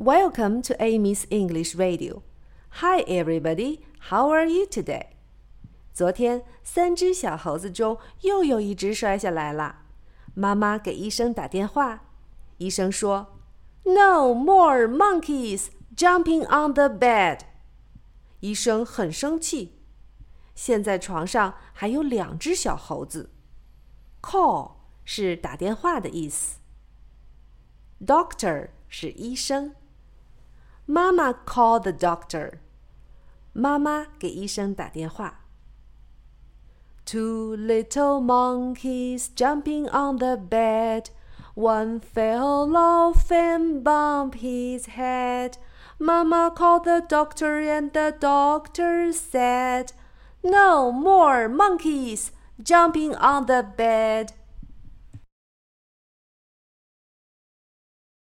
Welcome to Amy's English Radio. Hi, everybody. How are you today? 昨天，三只小猴子中又有一只摔下来了。妈妈给医生打电话，医生说：“No more monkeys jumping on the bed。”医生很生气。现在床上还有两只小猴子。Call 是打电话的意思。Doctor 是医生。 妈妈 call the doctor。妈妈给医生打电话。Two little monkeys jumping on the bed. One fell off and bumped his head. Mama called the doctor, and the doctor said, No more monkeys jumping on the bed.